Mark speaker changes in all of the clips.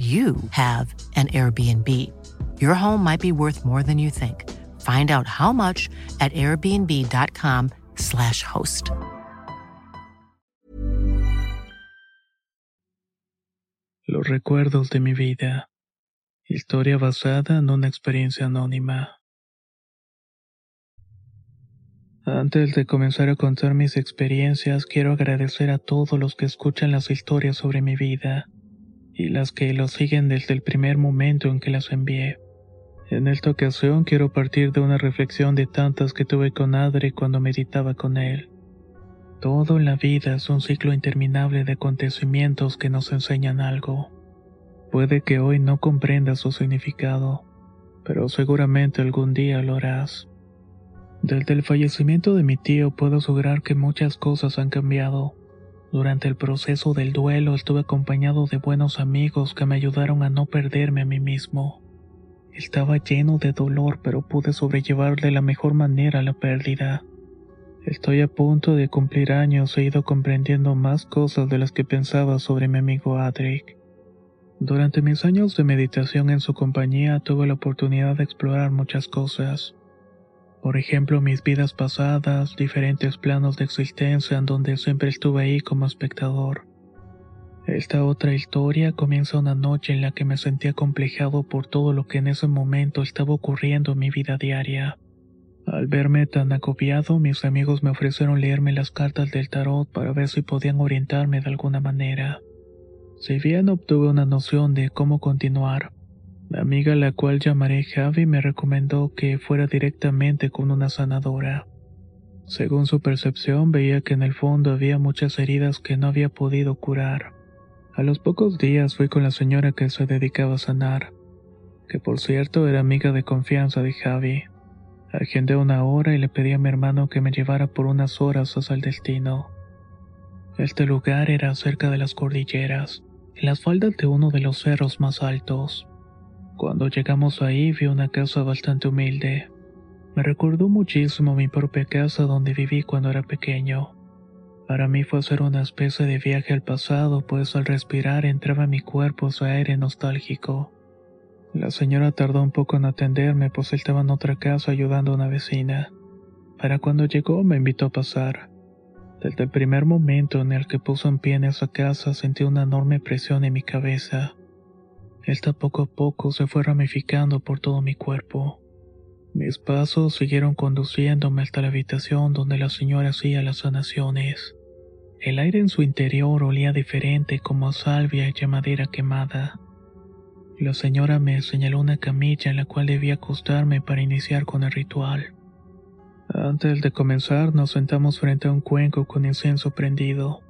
Speaker 1: you have an Airbnb. Your home might be worth more than you think. Find out how much at airbnb.com/slash host.
Speaker 2: Los recuerdos de mi vida. Historia basada en una experiencia anónima. Antes de comenzar a contar mis experiencias, quiero agradecer a todos los que escuchan las historias sobre mi vida y las que lo siguen desde el primer momento en que las envié. En esta ocasión quiero partir de una reflexión de tantas que tuve con Adri cuando meditaba con él. Todo en la vida es un ciclo interminable de acontecimientos que nos enseñan algo. Puede que hoy no comprendas su significado, pero seguramente algún día lo harás. Desde el fallecimiento de mi tío puedo asegurar que muchas cosas han cambiado. Durante el proceso del duelo estuve acompañado de buenos amigos que me ayudaron a no perderme a mí mismo. Estaba lleno de dolor pero pude sobrellevar de la mejor manera la pérdida. Estoy a punto de cumplir años e he ido comprendiendo más cosas de las que pensaba sobre mi amigo Adric. Durante mis años de meditación en su compañía tuve la oportunidad de explorar muchas cosas. Por ejemplo, mis vidas pasadas, diferentes planos de existencia en donde siempre estuve ahí como espectador. Esta otra historia comienza una noche en la que me sentí acomplejado por todo lo que en ese momento estaba ocurriendo en mi vida diaria. Al verme tan agobiado, mis amigos me ofrecieron leerme las cartas del tarot para ver si podían orientarme de alguna manera. Si bien obtuve una noción de cómo continuar, mi amiga, la cual llamaré Javi, me recomendó que fuera directamente con una sanadora. Según su percepción, veía que en el fondo había muchas heridas que no había podido curar. A los pocos días fui con la señora que se dedicaba a sanar, que por cierto era amiga de confianza de Javi. Agendé una hora y le pedí a mi hermano que me llevara por unas horas hasta el destino. Este lugar era cerca de las cordilleras, en las faldas de uno de los cerros más altos. Cuando llegamos ahí vi una casa bastante humilde. Me recordó muchísimo mi propia casa donde viví cuando era pequeño. Para mí fue hacer una especie de viaje al pasado, pues al respirar entraba en mi cuerpo su aire nostálgico. La señora tardó un poco en atenderme, pues estaba en otra casa ayudando a una vecina. Para cuando llegó me invitó a pasar. Desde el primer momento en el que puso en pie en esa casa sentí una enorme presión en mi cabeza. Esta poco a poco se fue ramificando por todo mi cuerpo. Mis pasos siguieron conduciéndome hasta la habitación donde la señora hacía las sanaciones. El aire en su interior olía diferente como a salvia y madera quemada. La señora me señaló una camilla en la cual debía acostarme para iniciar con el ritual. Antes de comenzar nos sentamos frente a un cuenco con incienso prendido.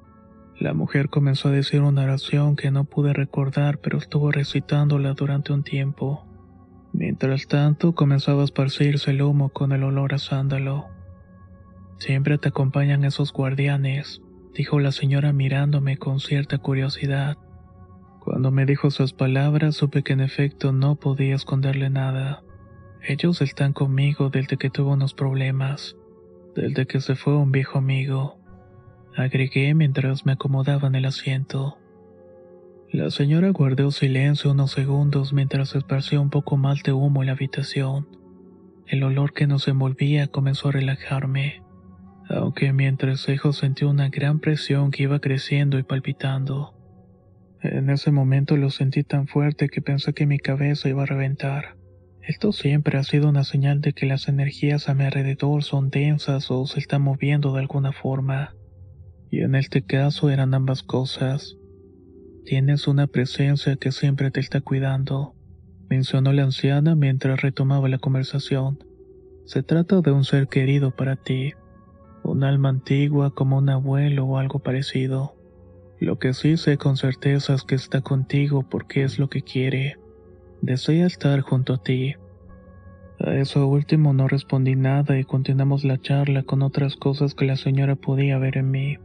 Speaker 2: La mujer comenzó a decir una oración que no pude recordar, pero estuvo recitándola durante un tiempo. Mientras tanto, comenzaba a esparcirse el humo con el olor a sándalo. Siempre te acompañan esos guardianes, dijo la señora mirándome con cierta curiosidad. Cuando me dijo sus palabras, supe que en efecto no podía esconderle nada. Ellos están conmigo desde que tuve unos problemas, desde que se fue un viejo amigo agregué mientras me acomodaba en el asiento. La señora guardó silencio unos segundos mientras esparció un poco más de humo en la habitación. El olor que nos envolvía comenzó a relajarme, aunque mi sentí una gran presión que iba creciendo y palpitando. En ese momento lo sentí tan fuerte que pensé que mi cabeza iba a reventar. Esto siempre ha sido una señal de que las energías a mi alrededor son densas o se están moviendo de alguna forma y en este caso eran ambas cosas. Tienes una presencia que siempre te está cuidando, mencionó la anciana mientras retomaba la conversación. Se trata de un ser querido para ti, un alma antigua como un abuelo o algo parecido. Lo que sí sé con certeza es que está contigo porque es lo que quiere. Desea estar junto a ti. A eso último no respondí nada y continuamos la charla con otras cosas que la señora podía ver en mí.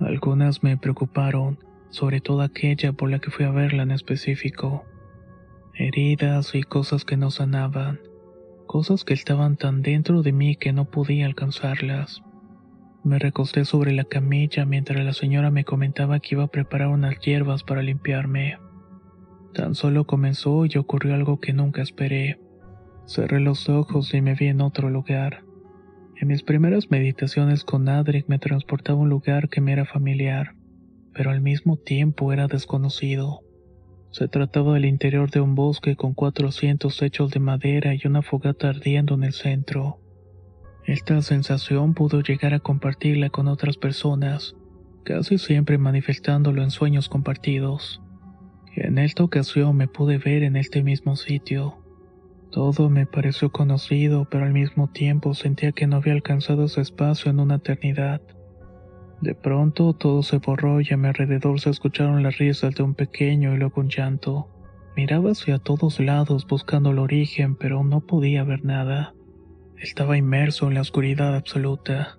Speaker 2: Algunas me preocuparon, sobre todo aquella por la que fui a verla en específico. Heridas y cosas que no sanaban, cosas que estaban tan dentro de mí que no podía alcanzarlas. Me recosté sobre la camilla mientras la señora me comentaba que iba a preparar unas hierbas para limpiarme. Tan solo comenzó y ocurrió algo que nunca esperé. Cerré los ojos y me vi en otro lugar. En mis primeras meditaciones con Adric me transportaba a un lugar que me era familiar, pero al mismo tiempo era desconocido. Se trataba del interior de un bosque con cuatro asientos hechos de madera y una fogata ardiendo en el centro. Esta sensación pudo llegar a compartirla con otras personas, casi siempre manifestándolo en sueños compartidos. En esta ocasión me pude ver en este mismo sitio. Todo me pareció conocido, pero al mismo tiempo sentía que no había alcanzado ese espacio en una eternidad. De pronto todo se borró y a mi alrededor se escucharon las risas de un pequeño y luego un llanto. Miraba hacia todos lados buscando el origen, pero no podía ver nada. Estaba inmerso en la oscuridad absoluta.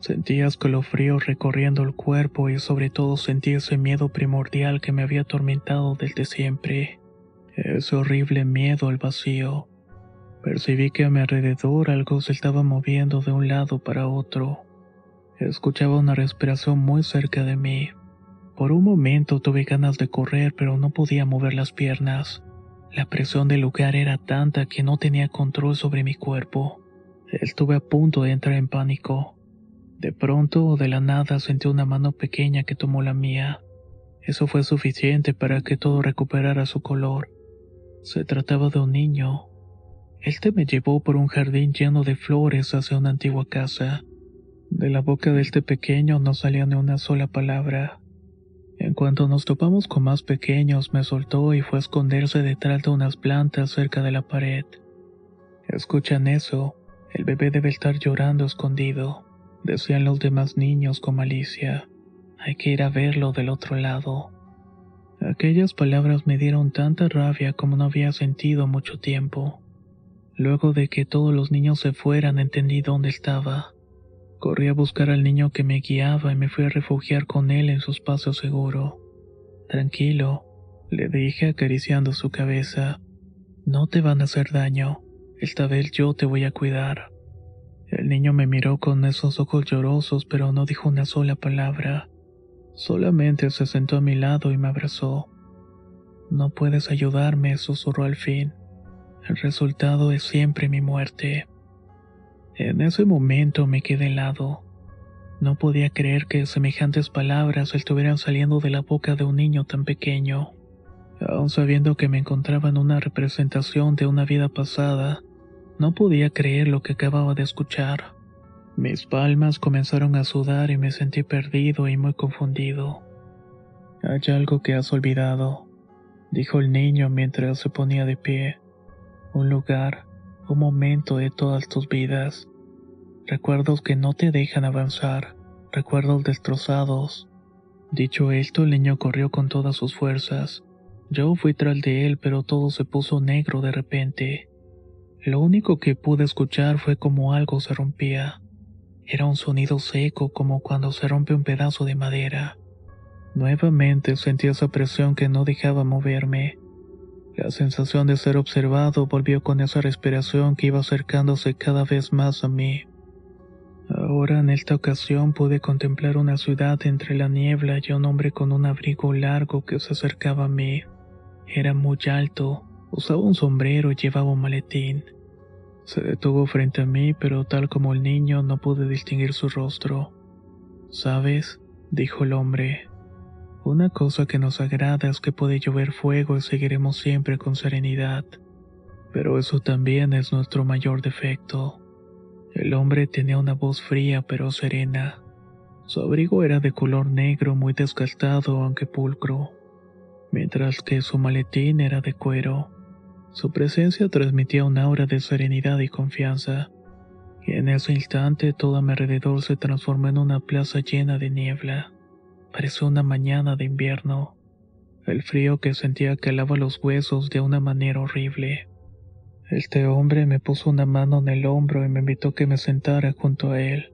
Speaker 2: Sentía escalofrío recorriendo el cuerpo y sobre todo sentía ese miedo primordial que me había atormentado desde siempre. Ese horrible miedo al vacío. Percibí que a mi alrededor algo se estaba moviendo de un lado para otro. Escuchaba una respiración muy cerca de mí. Por un momento tuve ganas de correr, pero no podía mover las piernas. La presión del lugar era tanta que no tenía control sobre mi cuerpo. Estuve a punto de entrar en pánico. De pronto, de la nada, sentí una mano pequeña que tomó la mía. Eso fue suficiente para que todo recuperara su color. Se trataba de un niño, este me llevó por un jardín lleno de flores hacia una antigua casa. De la boca de este pequeño no salía ni una sola palabra. En cuanto nos topamos con más pequeños, me soltó y fue a esconderse detrás de unas plantas cerca de la pared. Escuchan eso, el bebé debe estar llorando escondido, decían los demás niños con malicia. Hay que ir a verlo del otro lado. Aquellas palabras me dieron tanta rabia como no había sentido mucho tiempo. Luego de que todos los niños se fueran entendí dónde estaba. Corrí a buscar al niño que me guiaba y me fui a refugiar con él en su espacio seguro. Tranquilo, le dije acariciando su cabeza. No te van a hacer daño. Esta vez yo te voy a cuidar. El niño me miró con esos ojos llorosos, pero no dijo una sola palabra. Solamente se sentó a mi lado y me abrazó. No puedes ayudarme, susurró al fin. El resultado es siempre mi muerte. En ese momento me quedé helado. No podía creer que semejantes palabras estuvieran saliendo de la boca de un niño tan pequeño. Aun sabiendo que me encontraba en una representación de una vida pasada, no podía creer lo que acababa de escuchar. Mis palmas comenzaron a sudar y me sentí perdido y muy confundido. Hay algo que has olvidado, dijo el niño mientras se ponía de pie un lugar, un momento de todas tus vidas. Recuerdos que no te dejan avanzar, recuerdos destrozados. Dicho esto, el niño corrió con todas sus fuerzas. Yo fui tras de él, pero todo se puso negro de repente. Lo único que pude escuchar fue como algo se rompía. Era un sonido seco como cuando se rompe un pedazo de madera. Nuevamente sentí esa presión que no dejaba moverme. La sensación de ser observado volvió con esa respiración que iba acercándose cada vez más a mí. Ahora en esta ocasión pude contemplar una ciudad entre la niebla y un hombre con un abrigo largo que se acercaba a mí. Era muy alto, usaba un sombrero y llevaba un maletín. Se detuvo frente a mí, pero tal como el niño no pude distinguir su rostro. ¿Sabes? dijo el hombre. Una cosa que nos agrada es que puede llover fuego y seguiremos siempre con serenidad. Pero eso también es nuestro mayor defecto. El hombre tenía una voz fría pero serena. Su abrigo era de color negro muy desgastado aunque pulcro, mientras que su maletín era de cuero. Su presencia transmitía un aura de serenidad y confianza. Y en ese instante todo a mi alrededor se transformó en una plaza llena de niebla. Pareció una mañana de invierno. el frío que sentía calaba los huesos de una manera horrible. Este hombre me puso una mano en el hombro y me invitó que me sentara junto a él.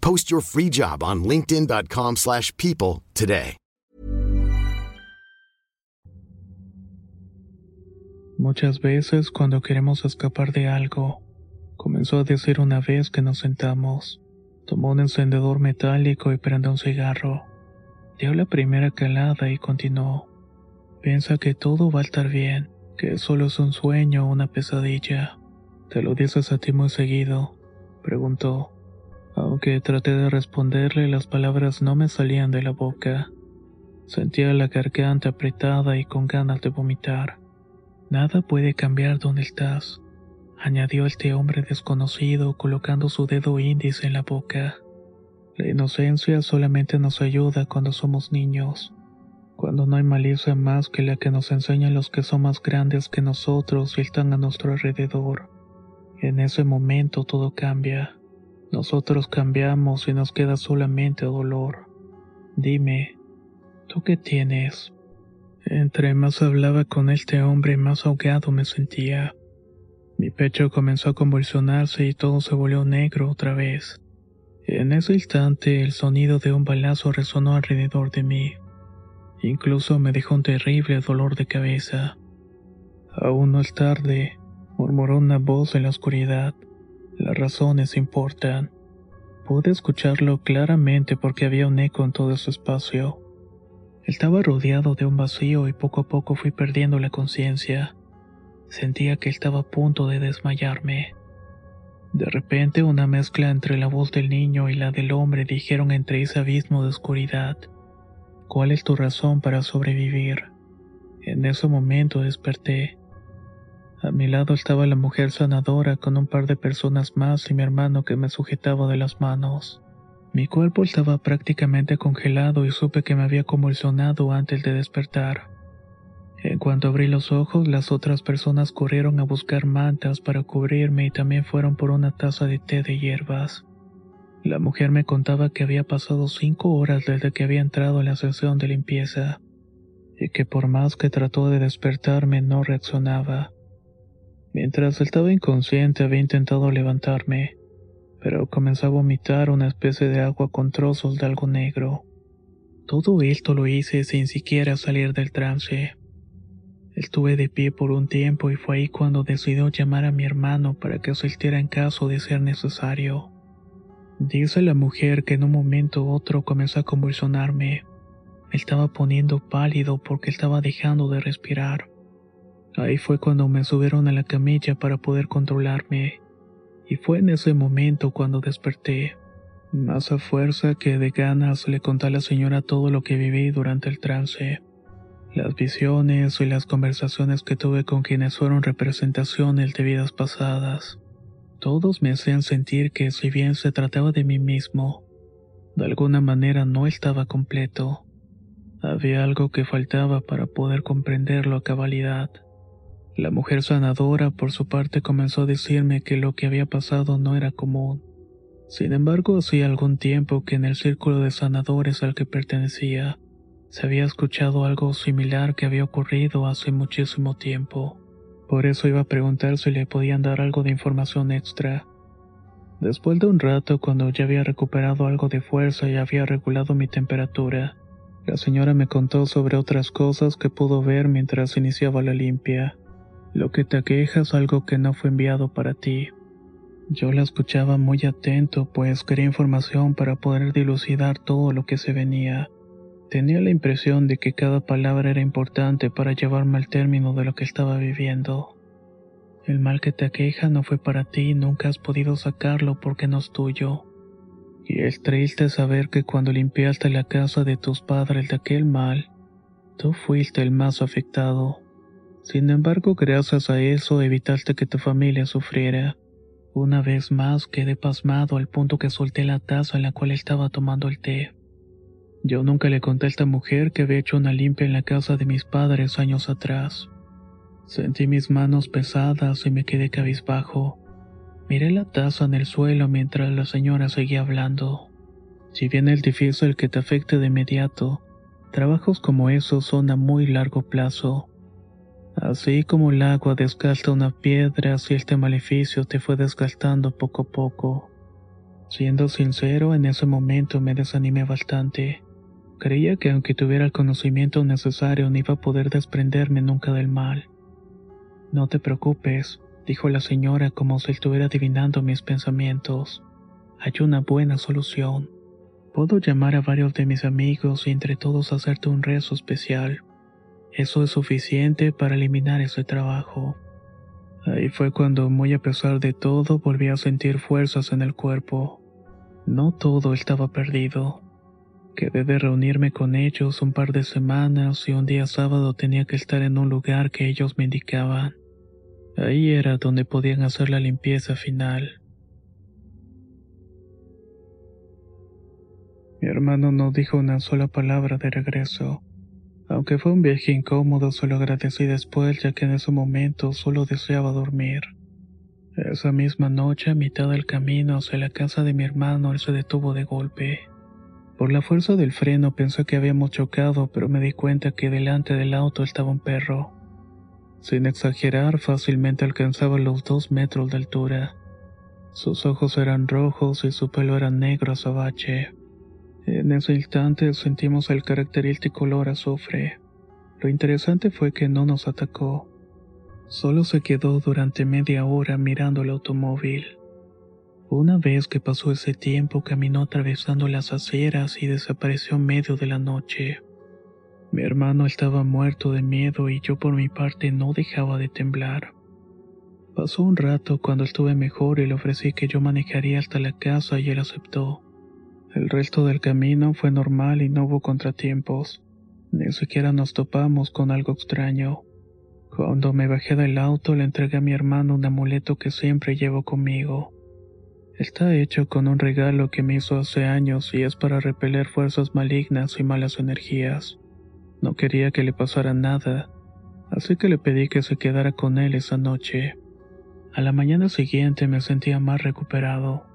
Speaker 3: Post your free job on linkedin.com slash people today.
Speaker 2: Muchas veces cuando queremos escapar de algo, comenzó a decir una vez que nos sentamos. Tomó un encendedor metálico y prendió un cigarro. Dio la primera calada y continuó. Piensa que todo va a estar bien, que solo es un sueño o una pesadilla. ¿Te lo dices a ti muy seguido? Preguntó. Aunque traté de responderle, las palabras no me salían de la boca. Sentía la garganta apretada y con ganas de vomitar. Nada puede cambiar donde estás, añadió este hombre desconocido colocando su dedo índice en la boca. La inocencia solamente nos ayuda cuando somos niños, cuando no hay malicia más que la que nos enseñan los que son más grandes que nosotros y están a nuestro alrededor. En ese momento todo cambia. Nosotros cambiamos y nos queda solamente dolor. Dime, ¿tú qué tienes? Entre más hablaba con este hombre, más ahogado me sentía. Mi pecho comenzó a convulsionarse y todo se volvió negro otra vez. En ese instante el sonido de un balazo resonó alrededor de mí. Incluso me dejó un terrible dolor de cabeza. Aún no es tarde, murmuró una voz en la oscuridad. Las razones importan. Pude escucharlo claramente porque había un eco en todo su espacio. Estaba rodeado de un vacío y poco a poco fui perdiendo la conciencia. Sentía que estaba a punto de desmayarme. De repente una mezcla entre la voz del niño y la del hombre dijeron entre ese abismo de oscuridad. ¿Cuál es tu razón para sobrevivir? En ese momento desperté. A mi lado estaba la mujer sanadora con un par de personas más y mi hermano que me sujetaba de las manos. Mi cuerpo estaba prácticamente congelado y supe que me había convulsionado antes de despertar. En cuanto abrí los ojos, las otras personas corrieron a buscar mantas para cubrirme y también fueron por una taza de té de hierbas. La mujer me contaba que había pasado cinco horas desde que había entrado en la sesión de limpieza, y que por más que trató de despertarme no reaccionaba. Mientras estaba inconsciente había intentado levantarme, pero comenzó a vomitar una especie de agua con trozos de algo negro. Todo esto lo hice sin siquiera salir del trance. Estuve de pie por un tiempo y fue ahí cuando decidió llamar a mi hermano para que asistiera en caso de ser necesario. Dice la mujer que en un momento u otro comenzó a convulsionarme. Me estaba poniendo pálido porque estaba dejando de respirar. Ahí fue cuando me subieron a la camilla para poder controlarme, y fue en ese momento cuando desperté. Más a fuerza que de ganas le conté a la señora todo lo que viví durante el trance, las visiones y las conversaciones que tuve con quienes fueron representaciones de vidas pasadas. Todos me hacían sentir que si bien se trataba de mí mismo, de alguna manera no estaba completo. Había algo que faltaba para poder comprenderlo a cabalidad. La mujer sanadora, por su parte, comenzó a decirme que lo que había pasado no era común. Sin embargo, hacía algún tiempo que en el círculo de sanadores al que pertenecía, se había escuchado algo similar que había ocurrido hace muchísimo tiempo. Por eso iba a preguntar si le podían dar algo de información extra. Después de un rato, cuando ya había recuperado algo de fuerza y había regulado mi temperatura, la señora me contó sobre otras cosas que pudo ver mientras iniciaba la limpia. Lo que te aqueja es algo que no fue enviado para ti. Yo la escuchaba muy atento, pues quería información para poder dilucidar todo lo que se venía. Tenía la impresión de que cada palabra era importante para llevarme al término de lo que estaba viviendo. El mal que te aqueja no fue para ti y nunca has podido sacarlo porque no es tuyo. Y es triste saber que cuando limpiaste la casa de tus padres de aquel mal, tú fuiste el más afectado. Sin embargo, gracias a eso evitaste que tu familia sufriera. Una vez más quedé pasmado al punto que solté la taza en la cual estaba tomando el té. Yo nunca le conté a esta mujer que había hecho una limpia en la casa de mis padres años atrás. Sentí mis manos pesadas y me quedé cabizbajo. Miré la taza en el suelo mientras la señora seguía hablando. Si bien es difícil que te afecte de inmediato, trabajos como esos son a muy largo plazo. Así como el agua desgasta una piedra, así este maleficio te fue desgastando poco a poco. Siendo sincero, en ese momento me desanimé bastante. Creía que aunque tuviera el conocimiento necesario no iba a poder desprenderme nunca del mal. No te preocupes, dijo la señora como si estuviera adivinando mis pensamientos. Hay una buena solución. Puedo llamar a varios de mis amigos y entre todos hacerte un rezo especial. Eso es suficiente para eliminar ese trabajo. Ahí fue cuando, muy a pesar de todo, volví a sentir fuerzas en el cuerpo. No todo estaba perdido. Quedé de reunirme con ellos un par de semanas y un día sábado tenía que estar en un lugar que ellos me indicaban. Ahí era donde podían hacer la limpieza final. Mi hermano no dijo una sola palabra de regreso. Aunque fue un viaje incómodo, se lo agradecí después ya que en ese momento solo deseaba dormir. Esa misma noche, a mitad del camino hacia la casa de mi hermano, él se detuvo de golpe. Por la fuerza del freno pensé que habíamos chocado, pero me di cuenta que delante del auto estaba un perro. Sin exagerar, fácilmente alcanzaba los dos metros de altura. Sus ojos eran rojos y su pelo era negro azabache. En ese instante sentimos el característico olor a azufre. Lo interesante fue que no nos atacó. Solo se quedó durante media hora mirando el automóvil. Una vez que pasó ese tiempo caminó atravesando las aceras y desapareció en medio de la noche. Mi hermano estaba muerto de miedo y yo por mi parte no dejaba de temblar. Pasó un rato cuando estuve mejor y le ofrecí que yo manejaría hasta la casa y él aceptó. El resto del camino fue normal y no hubo contratiempos. Ni siquiera nos topamos con algo extraño. Cuando me bajé del auto le entregué a mi hermano un amuleto que siempre llevo conmigo. Está hecho con un regalo que me hizo hace años y es para repeler fuerzas malignas y malas energías. No quería que le pasara nada, así que le pedí que se quedara con él esa noche. A la mañana siguiente me sentía más recuperado,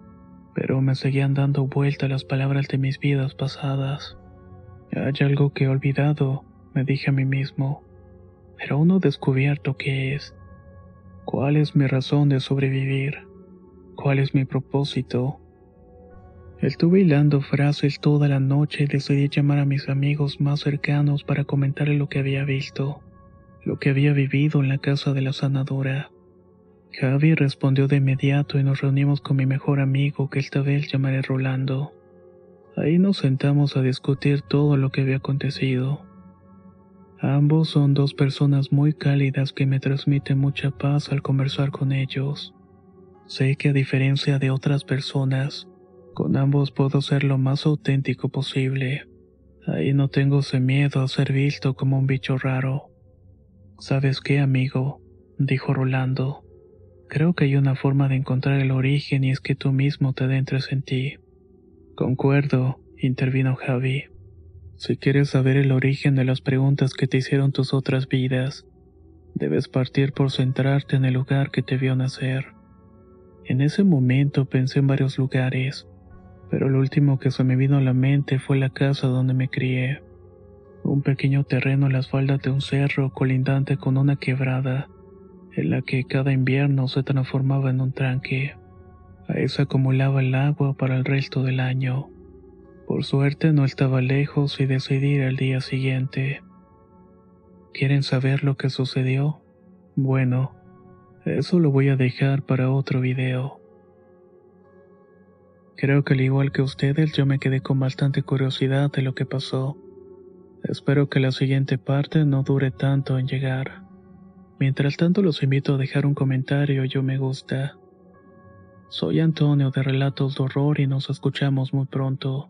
Speaker 2: pero me seguían dando vuelta las palabras de mis vidas pasadas. Hay algo que he olvidado, me dije a mí mismo, pero aún no he descubierto qué es. ¿Cuál es mi razón de sobrevivir? ¿Cuál es mi propósito? Estuve hilando frases toda la noche y decidí llamar a mis amigos más cercanos para comentarle lo que había visto, lo que había vivido en la casa de la sanadora. Javi respondió de inmediato y nos reunimos con mi mejor amigo que esta vez llamaré Rolando. Ahí nos sentamos a discutir todo lo que había acontecido. Ambos son dos personas muy cálidas que me transmiten mucha paz al conversar con ellos. Sé que a diferencia de otras personas, con ambos puedo ser lo más auténtico posible. Ahí no tengo ese miedo a ser visto como un bicho raro. ¿Sabes qué, amigo? dijo Rolando. Creo que hay una forma de encontrar el origen y es que tú mismo te adentres en ti. Concuerdo, intervino Javi. Si quieres saber el origen de las preguntas que te hicieron tus otras vidas, debes partir por centrarte en el lugar que te vio nacer. En ese momento pensé en varios lugares, pero lo último que se me vino a la mente fue la casa donde me crié. Un pequeño terreno en las faldas de un cerro colindante con una quebrada, en la que cada invierno se transformaba en un tranque. Ahí se acumulaba el agua para el resto del año. Por suerte no estaba lejos y decidí ir al día siguiente. ¿Quieren saber lo que sucedió? Bueno, eso lo voy a dejar para otro video. Creo que al igual que ustedes yo me quedé con bastante curiosidad de lo que pasó. Espero que la siguiente parte no dure tanto en llegar. Mientras tanto los invito a dejar un comentario y un me gusta. Soy Antonio de Relatos de Horror y nos escuchamos muy pronto.